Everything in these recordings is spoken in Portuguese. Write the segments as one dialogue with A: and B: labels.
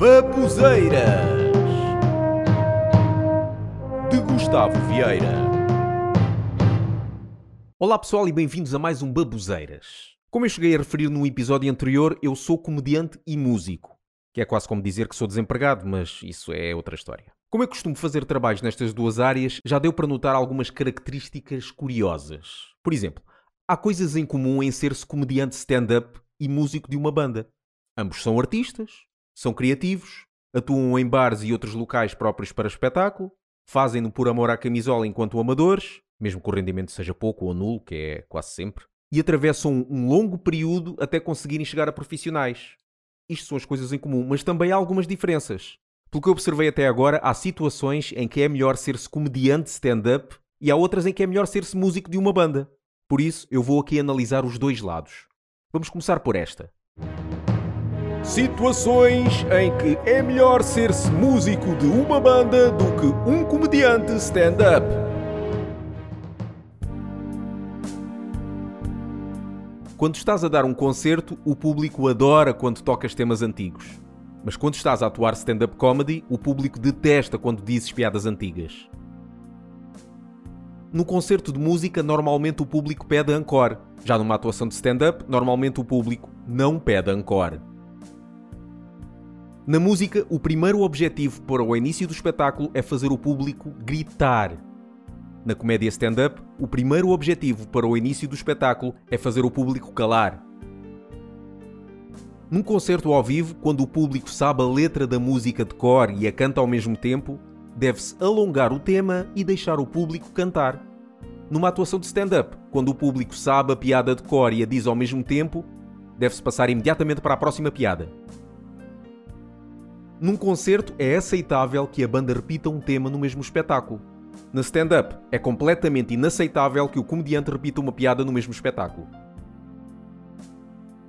A: Babuzeiras de Gustavo Vieira. Olá pessoal e bem-vindos a mais um Babuzeiras. Como eu cheguei a referir num episódio anterior, eu sou comediante e músico, que é quase como dizer que sou desempregado, mas isso é outra história. Como eu costumo fazer trabalhos nestas duas áreas, já deu para notar algumas características curiosas. Por exemplo, há coisas em comum em ser-se comediante stand-up e músico de uma banda. Ambos são artistas, são criativos, atuam em bares e outros locais próprios para espetáculo, fazem-no por amor à camisola enquanto amadores, mesmo que o rendimento seja pouco ou nulo, que é quase sempre, e atravessam um longo período até conseguirem chegar a profissionais. Isto são as coisas em comum, mas também há algumas diferenças. Pelo que eu observei até agora, há situações em que é melhor ser-se comediante stand-up e há outras em que é melhor ser-se músico de uma banda. Por isso, eu vou aqui analisar os dois lados. Vamos começar por esta. Situações em que é melhor ser-se músico de uma banda do que um comediante stand-up. Quando estás a dar um concerto, o público adora quando tocas temas antigos. Mas quando estás a atuar stand-up comedy, o público detesta quando dizes piadas antigas. No concerto de música, normalmente o público pede encore. Já numa atuação de stand-up, normalmente o público não pede encore. Na música, o primeiro objetivo para o início do espetáculo é fazer o público gritar. Na comédia stand-up, o primeiro objetivo para o início do espetáculo é fazer o público calar. Num concerto ao vivo, quando o público sabe a letra da música de cor e a canta ao mesmo tempo, deve-se alongar o tema e deixar o público cantar. Numa atuação de stand-up, quando o público sabe a piada de cor e a diz ao mesmo tempo, deve-se passar imediatamente para a próxima piada. Num concerto é aceitável que a banda repita um tema no mesmo espetáculo. Na stand-up é completamente inaceitável que o comediante repita uma piada no mesmo espetáculo.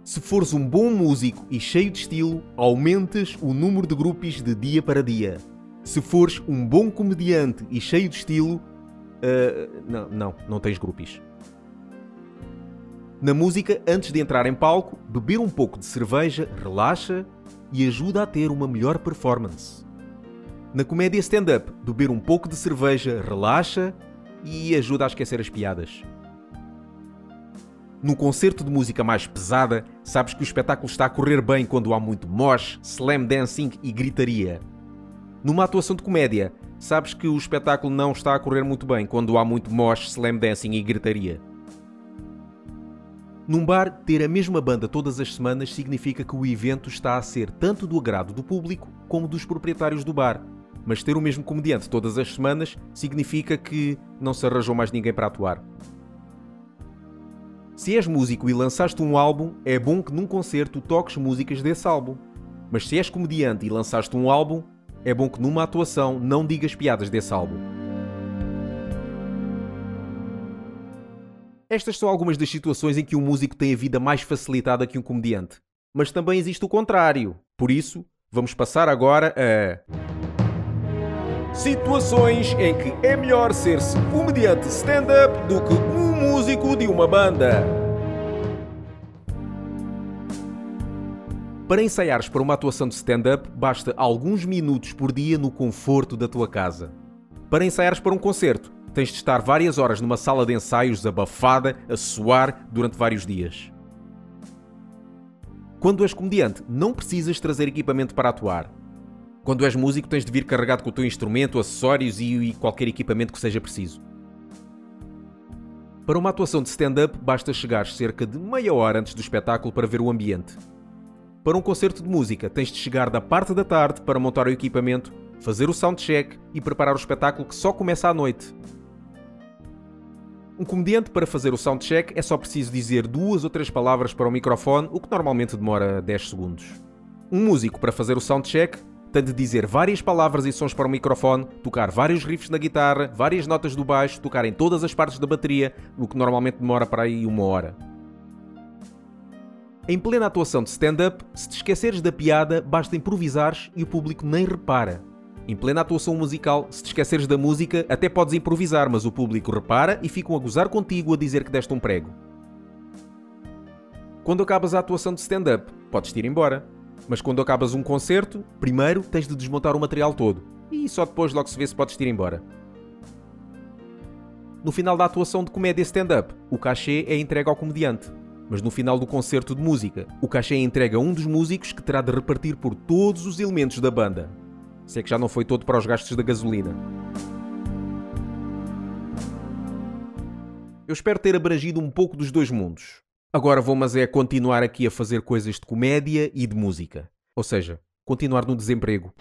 A: Se fores um bom músico e cheio de estilo, aumentas o número de grupos de dia para dia. Se fores um bom comediante e cheio de estilo, uh, não, não, não tens grupos. Na música, antes de entrar em palco, beber um pouco de cerveja relaxa e ajuda a ter uma melhor performance. Na comédia stand-up, beber um pouco de cerveja relaxa e ajuda a esquecer as piadas. No concerto de música mais pesada, sabes que o espetáculo está a correr bem quando há muito mosh, slam dancing e gritaria. Numa atuação de comédia, sabes que o espetáculo não está a correr muito bem quando há muito mosh, slam dancing e gritaria. Num bar, ter a mesma banda todas as semanas significa que o evento está a ser tanto do agrado do público como dos proprietários do bar. Mas ter o mesmo comediante todas as semanas significa que não se arranjou mais ninguém para atuar. Se és músico e lançaste um álbum, é bom que num concerto toques músicas desse álbum. Mas se és comediante e lançaste um álbum, é bom que numa atuação não digas piadas desse álbum. Estas são algumas das situações em que um músico tem a vida mais facilitada que um comediante. Mas também existe o contrário. Por isso, vamos passar agora a. Situações em que é melhor ser-se comediante stand-up do que um músico de uma banda. Para ensaiares para uma atuação de stand-up, basta alguns minutos por dia no conforto da tua casa. Para ensaiares para um concerto, tens de estar várias horas numa sala de ensaios abafada, a suar durante vários dias. Quando és comediante, não precisas trazer equipamento para atuar. Quando és músico, tens de vir carregado com o teu instrumento, acessórios e, qualquer equipamento que seja preciso. Para uma atuação de stand-up, basta chegar cerca de meia hora antes do espetáculo para ver o ambiente. Para um concerto de música, tens de chegar da parte da tarde para montar o equipamento, fazer o soundcheck e preparar o espetáculo que só começa à noite. Um comediante, para fazer o soundcheck, é só preciso dizer duas ou três palavras para o microfone, o que normalmente demora 10 segundos. Um músico, para fazer o soundcheck, tem de dizer várias palavras e sons para o microfone, tocar vários riffs na guitarra, várias notas do baixo, tocar em todas as partes da bateria, o que normalmente demora para aí uma hora. Em plena atuação de stand-up, se te esqueceres da piada, basta improvisares e o público nem repara. Em plena atuação musical, se te esqueceres da música, até podes improvisar, mas o público repara e ficam a gozar contigo a dizer que deste um prego. Quando acabas a atuação de stand-up, podes ir embora. Mas quando acabas um concerto, primeiro tens de desmontar o material todo. E só depois logo se vê se podes ir embora. No final da atuação de comédia stand-up, o cachê é entregue ao comediante. Mas no final do concerto de música, o cachê é entregue a um dos músicos que terá de repartir por todos os elementos da banda. Se é que já não foi todo para os gastos da gasolina. Eu espero ter abrangido um pouco dos dois mundos. Agora vou, mas é continuar aqui a fazer coisas de comédia e de música. Ou seja, continuar no desemprego.